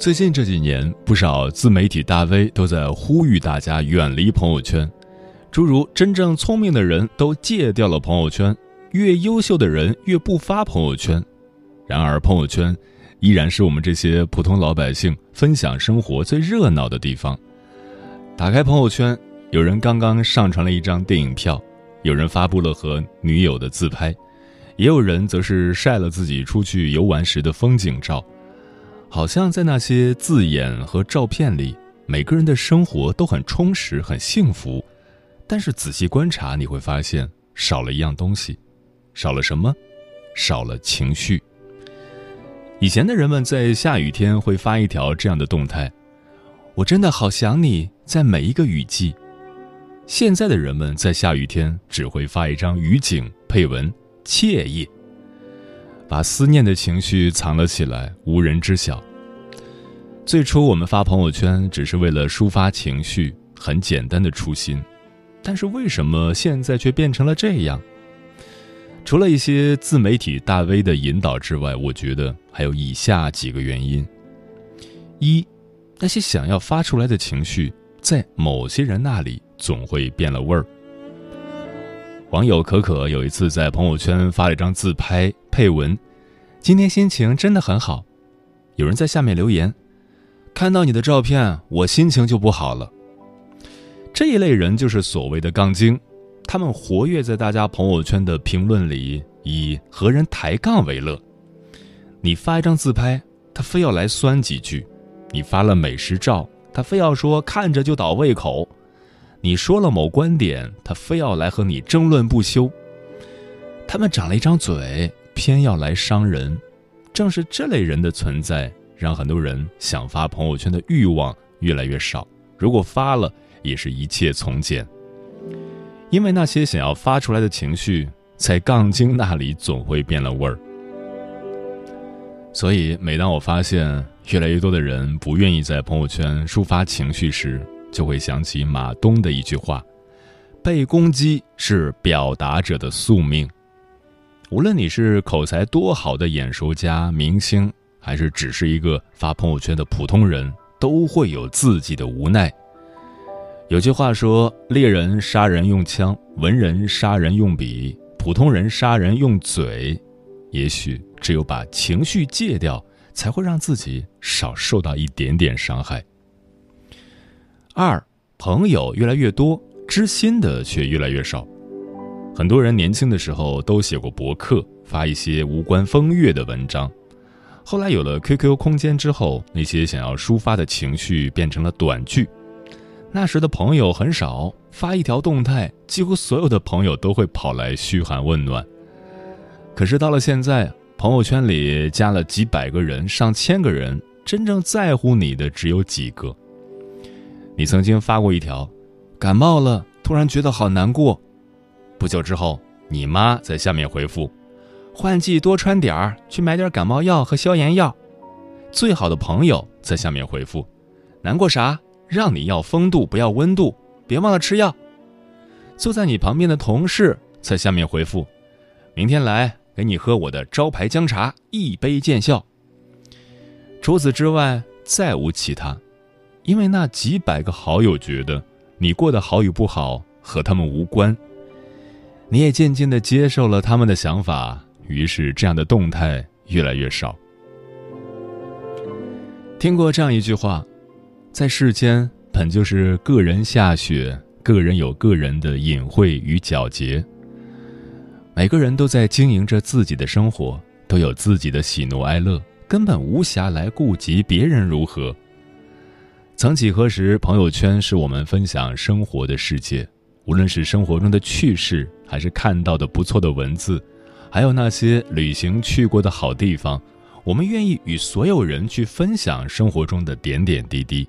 最近这几年，不少自媒体大 V 都在呼吁大家远离朋友圈，诸如“真正聪明的人都戒掉了朋友圈”，“越优秀的人越不发朋友圈”。然而，朋友圈依然是我们这些普通老百姓分享生活最热闹的地方。打开朋友圈，有人刚刚上传了一张电影票，有人发布了和女友的自拍，也有人则是晒了自己出去游玩时的风景照。好像在那些字眼和照片里，每个人的生活都很充实、很幸福，但是仔细观察，你会发现少了一样东西，少了什么？少了情绪。以前的人们在下雨天会发一条这样的动态：“我真的好想你，在每一个雨季。”现在的人们在下雨天只会发一张雨景，配文“惬意”。把思念的情绪藏了起来，无人知晓。最初我们发朋友圈只是为了抒发情绪，很简单的初心，但是为什么现在却变成了这样？除了一些自媒体大 V 的引导之外，我觉得还有以下几个原因：一，那些想要发出来的情绪，在某些人那里总会变了味儿。网友可可有一次在朋友圈发了一张自拍，配文：“今天心情真的很好。”有人在下面留言：“看到你的照片，我心情就不好了。”这一类人就是所谓的杠精，他们活跃在大家朋友圈的评论里，以和人抬杠为乐。你发一张自拍，他非要来酸几句；你发了美食照，他非要说看着就倒胃口。你说了某观点，他非要来和你争论不休。他们长了一张嘴，偏要来伤人。正是这类人的存在，让很多人想发朋友圈的欲望越来越少。如果发了，也是一切从简。因为那些想要发出来的情绪，在杠精那里总会变了味儿。所以，每当我发现越来越多的人不愿意在朋友圈抒发情绪时，就会想起马东的一句话：“被攻击是表达者的宿命。”无论你是口才多好的演说家、明星，还是只是一个发朋友圈的普通人，都会有自己的无奈。有句话说：“猎人杀人用枪，文人杀人用笔，普通人杀人用嘴。”也许只有把情绪戒掉，才会让自己少受到一点点伤害。二朋友越来越多，知心的却越来越少。很多人年轻的时候都写过博客，发一些无关风月的文章。后来有了 QQ 空间之后，那些想要抒发的情绪变成了短句。那时的朋友很少，发一条动态，几乎所有的朋友都会跑来嘘寒问暖。可是到了现在，朋友圈里加了几百个人、上千个人，真正在乎你的只有几个。你曾经发过一条，感冒了，突然觉得好难过。不久之后，你妈在下面回复：“换季多穿点儿，去买点感冒药和消炎药。”最好的朋友在下面回复：“难过啥？让你要风度，不要温度，别忘了吃药。”坐在你旁边的同事在下面回复：“明天来给你喝我的招牌姜茶，一杯见效。”除此之外，再无其他。因为那几百个好友觉得你过得好与不好和他们无关，你也渐渐的接受了他们的想法，于是这样的动态越来越少。听过这样一句话，在世间本就是个人下雪，个人有个人的隐晦与皎洁。每个人都在经营着自己的生活，都有自己的喜怒哀乐，根本无暇来顾及别人如何。曾几何时，朋友圈是我们分享生活的世界。无论是生活中的趣事，还是看到的不错的文字，还有那些旅行去过的好地方，我们愿意与所有人去分享生活中的点点滴滴。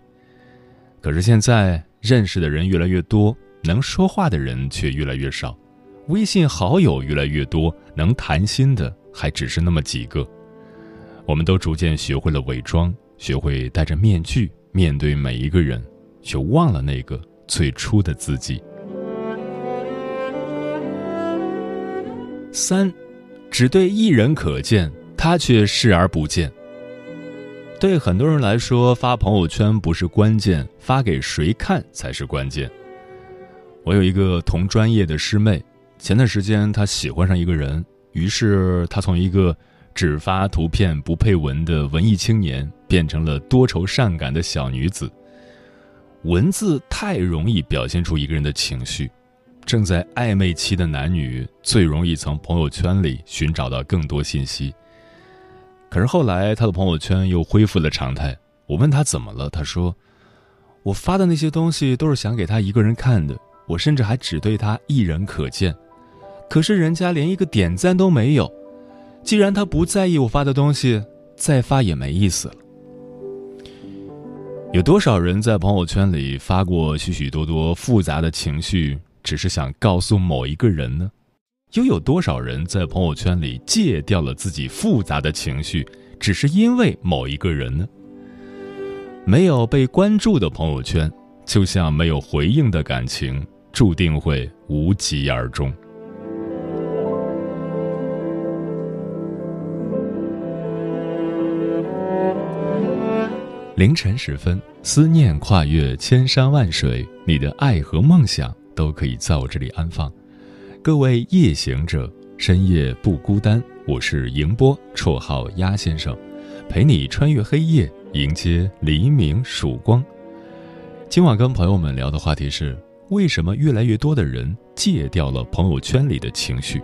可是现在，认识的人越来越多，能说话的人却越来越少，微信好友越来越多，能谈心的还只是那么几个。我们都逐渐学会了伪装，学会戴着面具面对每一个人，却忘了那个最初的自己。三，只对一人可见，他却视而不见。对很多人来说，发朋友圈不是关键，发给谁看才是关键。我有一个同专业的师妹，前段时间她喜欢上一个人，于是她从一个只发图片不配文的文艺青年，变成了多愁善感的小女子。文字太容易表现出一个人的情绪。正在暧昧期的男女最容易从朋友圈里寻找到更多信息。可是后来他的朋友圈又恢复了常态。我问他怎么了，他说：“我发的那些东西都是想给他一个人看的，我甚至还只对他一人可见。可是人家连一个点赞都没有。既然他不在意我发的东西，再发也没意思了。”有多少人在朋友圈里发过许许多多复杂的情绪？只是想告诉某一个人呢？又有多少人在朋友圈里戒掉了自己复杂的情绪，只是因为某一个人呢？没有被关注的朋友圈，就像没有回应的感情，注定会无疾而终。凌晨时分，思念跨越千山万水，你的爱和梦想。都可以在我这里安放。各位夜行者，深夜不孤单。我是迎波，绰号鸭先生，陪你穿越黑夜，迎接黎明曙光。今晚跟朋友们聊的话题是：为什么越来越多的人戒掉了朋友圈里的情绪？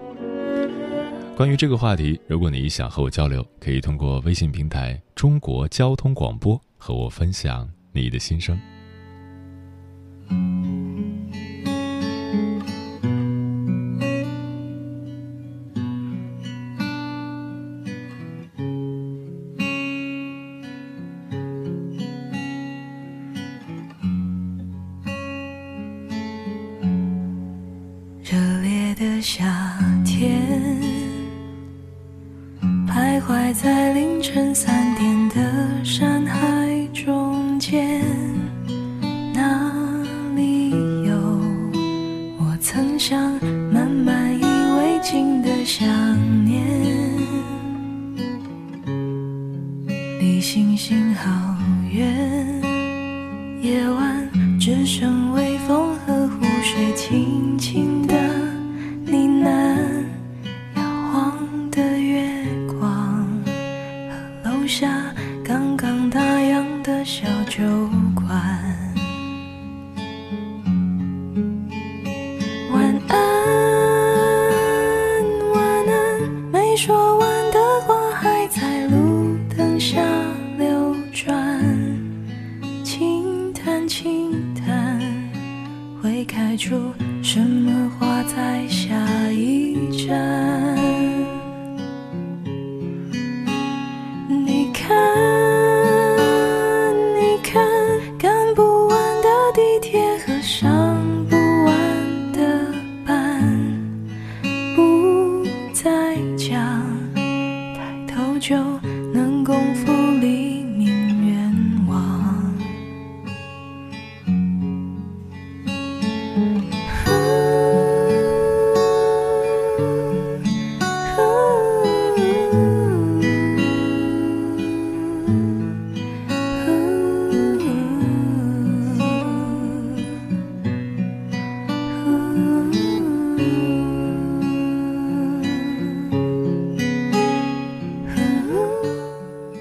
关于这个话题，如果你想和我交流，可以通过微信平台“中国交通广播”和我分享你的心声。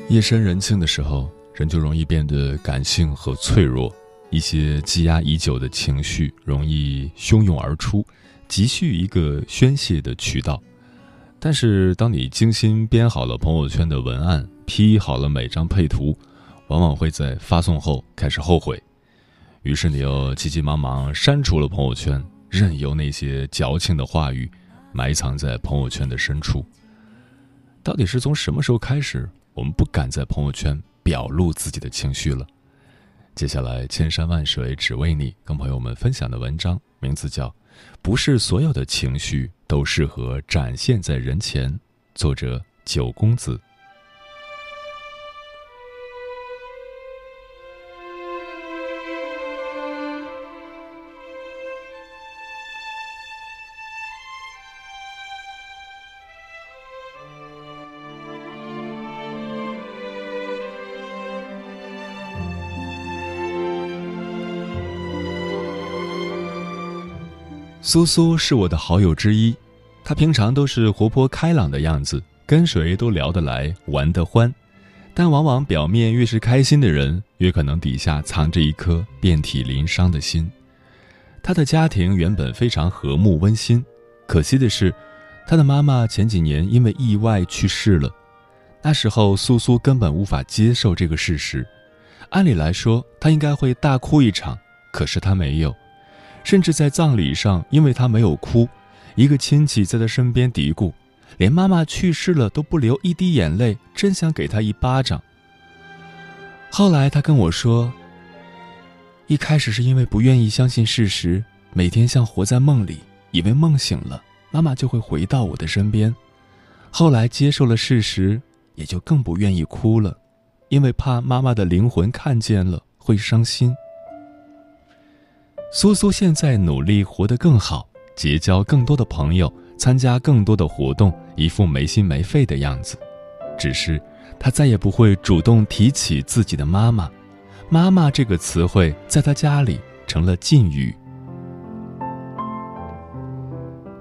夜深人静的时候，人就容易变得感性和脆弱，一些积压已久的情绪容易汹涌而出，急需一个宣泄的渠道。但是，当你精心编好了朋友圈的文案，P 好了每张配图，往往会在发送后开始后悔，于是你又急急忙忙删除了朋友圈，任由那些矫情的话语埋藏在朋友圈的深处。到底是从什么时候开始？我们不敢在朋友圈表露自己的情绪了。接下来，千山万水只为你，跟朋友们分享的文章名字叫《不是所有的情绪都适合展现在人前》，作者九公子。苏苏是我的好友之一，她平常都是活泼开朗的样子，跟谁都聊得来，玩得欢。但往往表面越是开心的人，越可能底下藏着一颗遍体鳞伤的心。她的家庭原本非常和睦温馨，可惜的是，她的妈妈前几年因为意外去世了。那时候，苏苏根本无法接受这个事实。按理来说，她应该会大哭一场，可是她没有。甚至在葬礼上，因为他没有哭，一个亲戚在他身边嘀咕：“连妈妈去世了都不流一滴眼泪，真想给他一巴掌。”后来他跟我说：“一开始是因为不愿意相信事实，每天像活在梦里，以为梦醒了，妈妈就会回到我的身边。后来接受了事实，也就更不愿意哭了，因为怕妈妈的灵魂看见了会伤心。”苏苏现在努力活得更好，结交更多的朋友，参加更多的活动，一副没心没肺的样子。只是，他再也不会主动提起自己的妈妈，“妈妈”这个词汇在他家里成了禁语。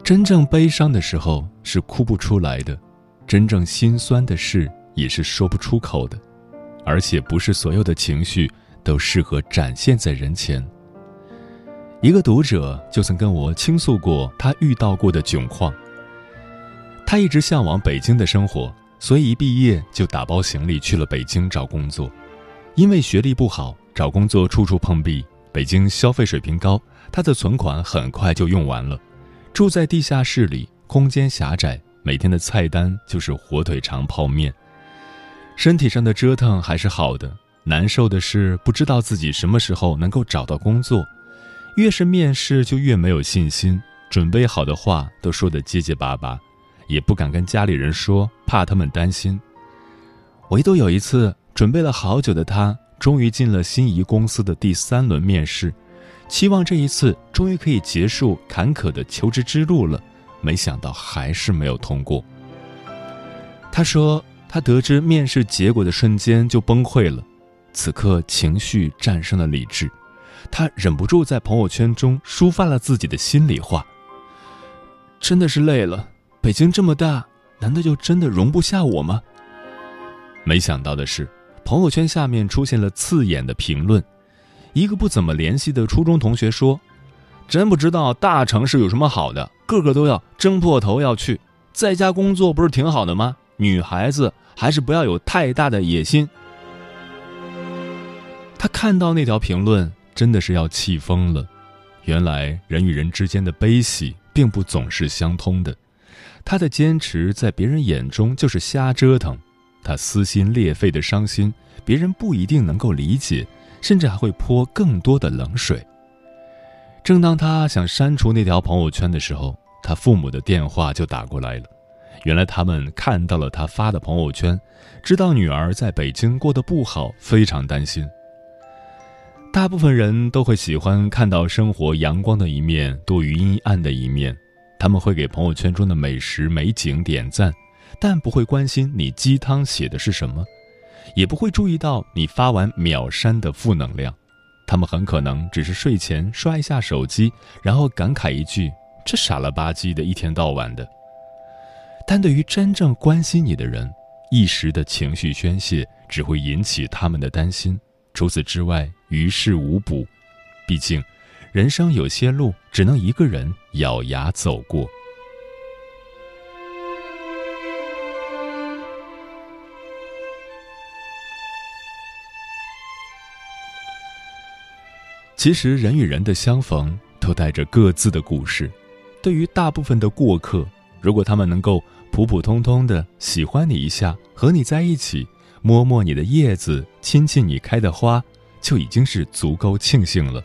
真正悲伤的时候是哭不出来的，真正心酸的事也是说不出口的，而且不是所有的情绪都适合展现在人前。一个读者就曾跟我倾诉过他遇到过的窘况。他一直向往北京的生活，所以一毕业就打包行李去了北京找工作。因为学历不好，找工作处处碰壁。北京消费水平高，他的存款很快就用完了。住在地下室里，空间狭窄，每天的菜单就是火腿肠泡面。身体上的折腾还是好的，难受的是不知道自己什么时候能够找到工作。越是面试，就越没有信心，准备好的话都说得结结巴巴，也不敢跟家里人说，怕他们担心。唯独有一次，准备了好久的他，终于进了心仪公司的第三轮面试，期望这一次终于可以结束坎坷的求职之路了，没想到还是没有通过。他说，他得知面试结果的瞬间就崩溃了，此刻情绪战胜了理智。他忍不住在朋友圈中抒发了自己的心里话。真的是累了，北京这么大，难道就真的容不下我吗？没想到的是，朋友圈下面出现了刺眼的评论。一个不怎么联系的初中同学说：“真不知道大城市有什么好的，个个都要争破头要去，在家工作不是挺好的吗？女孩子还是不要有太大的野心。”他看到那条评论。真的是要气疯了！原来人与人之间的悲喜并不总是相通的。他的坚持在别人眼中就是瞎折腾，他撕心裂肺的伤心，别人不一定能够理解，甚至还会泼更多的冷水。正当他想删除那条朋友圈的时候，他父母的电话就打过来了。原来他们看到了他发的朋友圈，知道女儿在北京过得不好，非常担心。大部分人都会喜欢看到生活阳光的一面多于阴暗的一面，他们会给朋友圈中的美食美景点赞，但不会关心你鸡汤写的是什么，也不会注意到你发完秒删的负能量。他们很可能只是睡前刷一下手机，然后感慨一句：“这傻了吧唧的一天到晚的。”但对于真正关心你的人，一时的情绪宣泄只会引起他们的担心。除此之外，于事无补。毕竟，人生有些路只能一个人咬牙走过。其实，人与人的相逢都带着各自的故事。对于大部分的过客，如果他们能够普普通通的喜欢你一下，和你在一起，摸摸你的叶子，亲亲你开的花，就已经是足够庆幸了。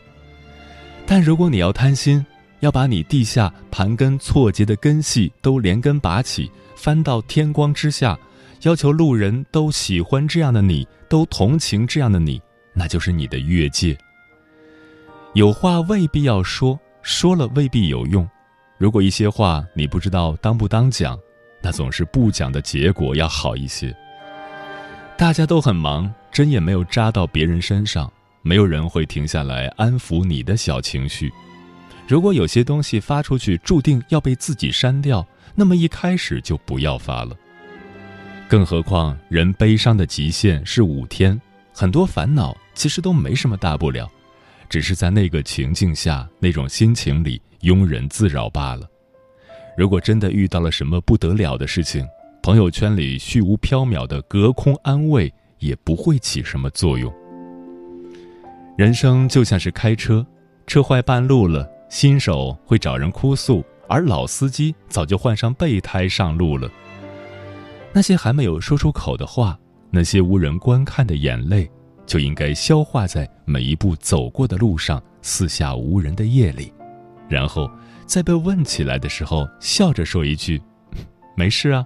但如果你要贪心，要把你地下盘根错节的根系都连根拔起，翻到天光之下，要求路人都喜欢这样的你，都同情这样的你，那就是你的越界。有话未必要说，说了未必有用。如果一些话你不知道当不当讲，那总是不讲的结果要好一些。大家都很忙，针也没有扎到别人身上，没有人会停下来安抚你的小情绪。如果有些东西发出去注定要被自己删掉，那么一开始就不要发了。更何况人悲伤的极限是五天，很多烦恼其实都没什么大不了。只是在那个情境下，那种心情里庸人自扰罢了。如果真的遇到了什么不得了的事情，朋友圈里虚无缥缈的隔空安慰也不会起什么作用。人生就像是开车，车坏半路了，新手会找人哭诉，而老司机早就换上备胎上路了。那些还没有说出口的话，那些无人观看的眼泪。就应该消化在每一步走过的路上，四下无人的夜里，然后在被问起来的时候，笑着说一句：“没事啊。”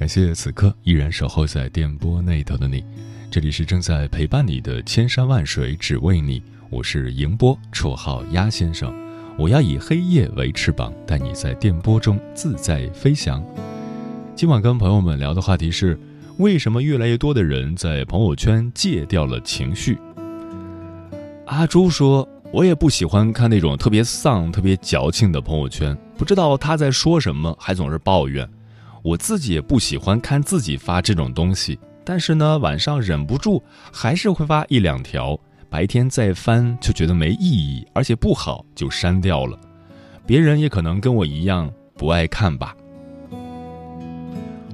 感谢此刻依然守候在电波那头的你。这里是正在陪伴你的千山万水只为你，我是迎波，绰号鸭先生。我要以黑夜为翅膀，带你在电波中自在飞翔。今晚跟朋友们聊的话题是：为什么越来越多的人在朋友圈戒掉了情绪？阿朱说：“我也不喜欢看那种特别丧、特别矫情的朋友圈，不知道他在说什么，还总是抱怨。我自己也不喜欢看自己发这种东西。”但是呢，晚上忍不住还是会发一两条，白天再翻就觉得没意义，而且不好，就删掉了。别人也可能跟我一样不爱看吧。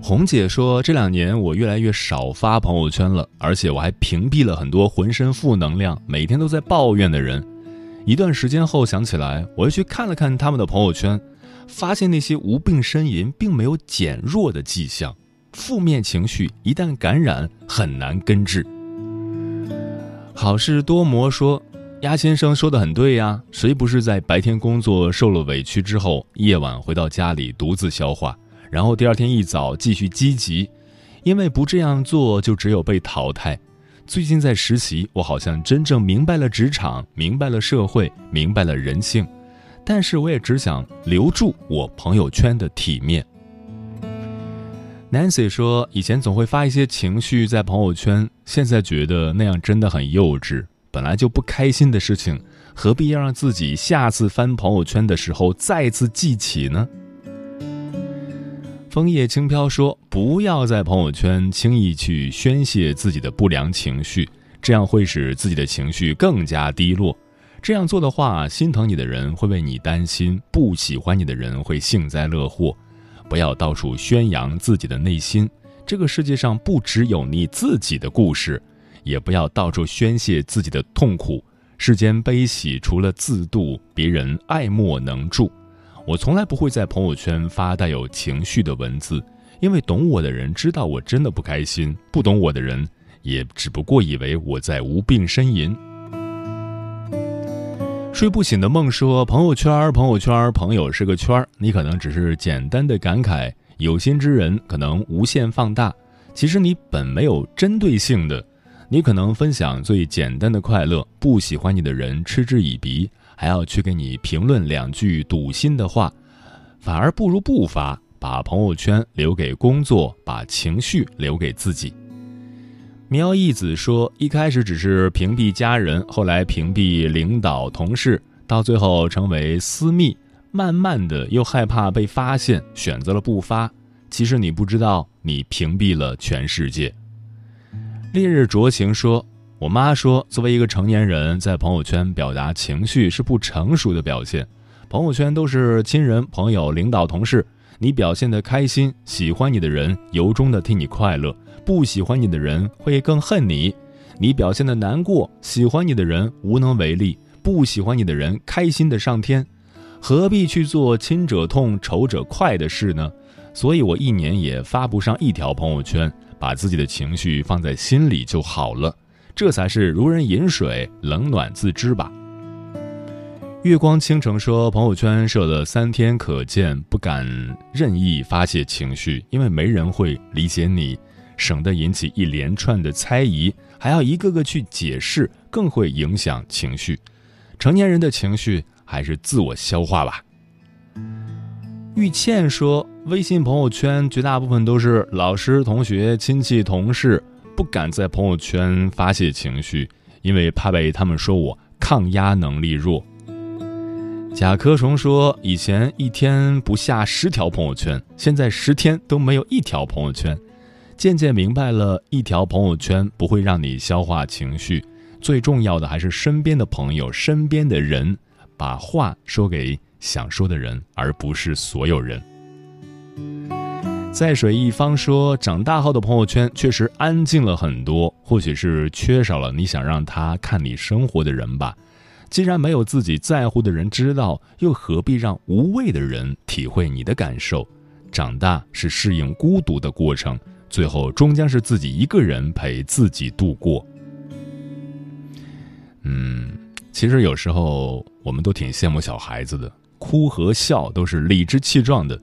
红姐说，这两年我越来越少发朋友圈了，而且我还屏蔽了很多浑身负能量、每天都在抱怨的人。一段时间后想起来，我又去看了看他们的朋友圈，发现那些无病呻吟并没有减弱的迹象。负面情绪一旦感染，很难根治。好事多磨说：“鸭先生说的很对呀，谁不是在白天工作受了委屈之后，夜晚回到家里独自消化，然后第二天一早继续积极？因为不这样做，就只有被淘汰。最近在实习，我好像真正明白了职场，明白了社会，明白了人性，但是我也只想留住我朋友圈的体面。” Nancy 说：“以前总会发一些情绪在朋友圈，现在觉得那样真的很幼稚。本来就不开心的事情，何必要让自己下次翻朋友圈的时候再次记起呢？”枫叶轻飘说：“不要在朋友圈轻易去宣泄自己的不良情绪，这样会使自己的情绪更加低落。这样做的话，心疼你的人会为你担心，不喜欢你的人会幸灾乐祸。”不要到处宣扬自己的内心，这个世界上不只有你自己的故事，也不要到处宣泄自己的痛苦。世间悲喜，除了自度，别人爱莫能助。我从来不会在朋友圈发带有情绪的文字，因为懂我的人知道我真的不开心，不懂我的人也只不过以为我在无病呻吟。睡不醒的梦说：“朋友圈，朋友圈，朋友是个圈儿。你可能只是简单的感慨，有心之人可能无限放大。其实你本没有针对性的，你可能分享最简单的快乐，不喜欢你的人嗤之以鼻，还要去给你评论两句堵心的话，反而不如不发。”把朋友圈留给工作，把情绪留给自己。苗义子说：“一开始只是屏蔽家人，后来屏蔽领导、同事，到最后成为私密。慢慢的，又害怕被发现，选择了不发。其实你不知道，你屏蔽了全世界。”烈日灼情说：“我妈说，作为一个成年人，在朋友圈表达情绪是不成熟的表现。朋友圈都是亲人、朋友、领导、同事。”你表现的开心，喜欢你的人由衷的替你快乐；不喜欢你的人会更恨你。你表现的难过，喜欢你的人无能为力；不喜欢你的人开心的上天。何必去做亲者痛、仇者快的事呢？所以我一年也发不上一条朋友圈，把自己的情绪放在心里就好了。这才是如人饮水，冷暖自知吧。月光倾城说：“朋友圈设了三天可见，不敢任意发泄情绪，因为没人会理解你，省得引起一连串的猜疑，还要一个个去解释，更会影响情绪。成年人的情绪还是自我消化吧。”玉倩说：“微信朋友圈绝大部分都是老师、同学、亲戚、同事，不敢在朋友圈发泄情绪，因为怕被他们说我抗压能力弱。”甲壳虫说：“以前一天不下十条朋友圈，现在十天都没有一条朋友圈。渐渐明白了，一条朋友圈不会让你消化情绪，最重要的还是身边的朋友、身边的人，把话说给想说的人，而不是所有人。”在水一方说：“长大后的朋友圈确实安静了很多，或许是缺少了你想让他看你生活的人吧。”既然没有自己在乎的人知道，又何必让无谓的人体会你的感受？长大是适应孤独的过程，最后终将是自己一个人陪自己度过。嗯，其实有时候我们都挺羡慕小孩子的，哭和笑都是理直气壮的。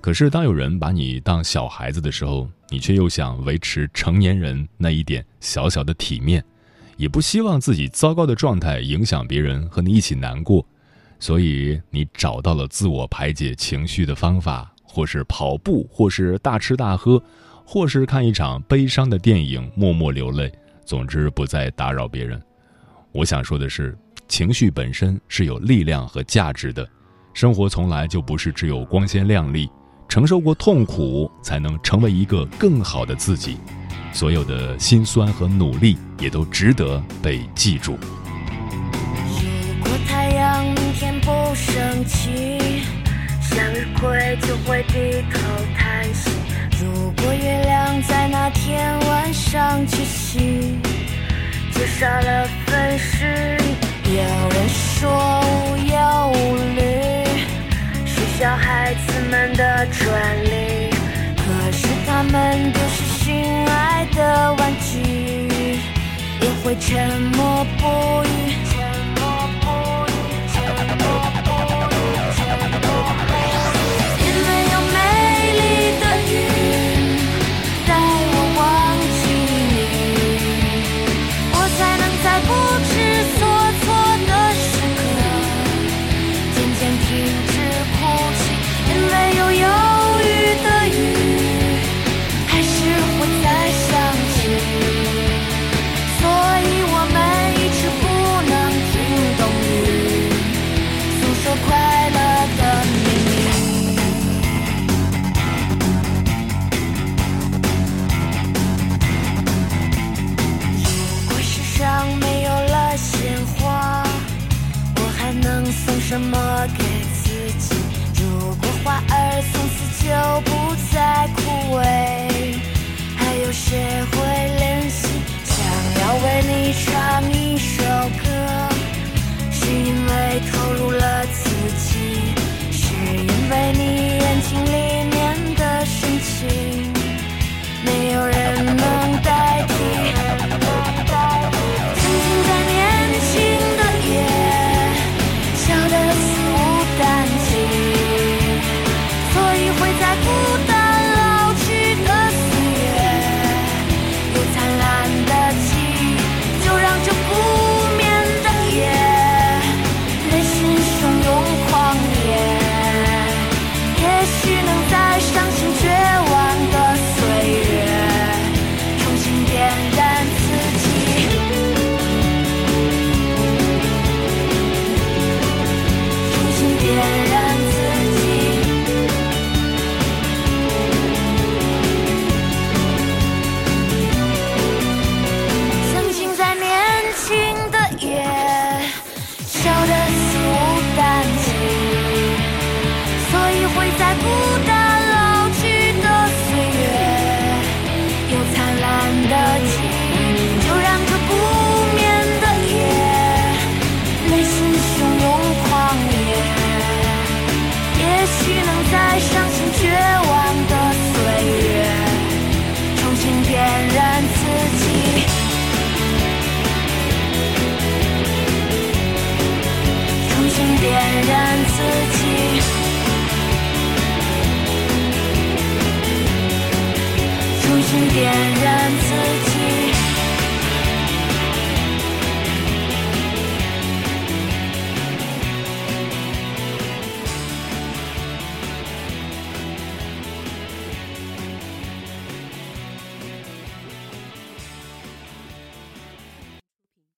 可是当有人把你当小孩子的时候，你却又想维持成年人那一点小小的体面。也不希望自己糟糕的状态影响别人和你一起难过，所以你找到了自我排解情绪的方法，或是跑步，或是大吃大喝，或是看一场悲伤的电影默默流泪。总之，不再打扰别人。我想说的是，情绪本身是有力量和价值的，生活从来就不是只有光鲜亮丽，承受过痛苦，才能成为一个更好的自己。所有的辛酸和努力也都值得被记住。如果太阳明天不升起，向日葵就会低头叹息。如果月亮在那天晚上缺席，就少了分诗意。有人说无忧无虑是小孩子们的专利，可是他们。的玩具也会沉默不语。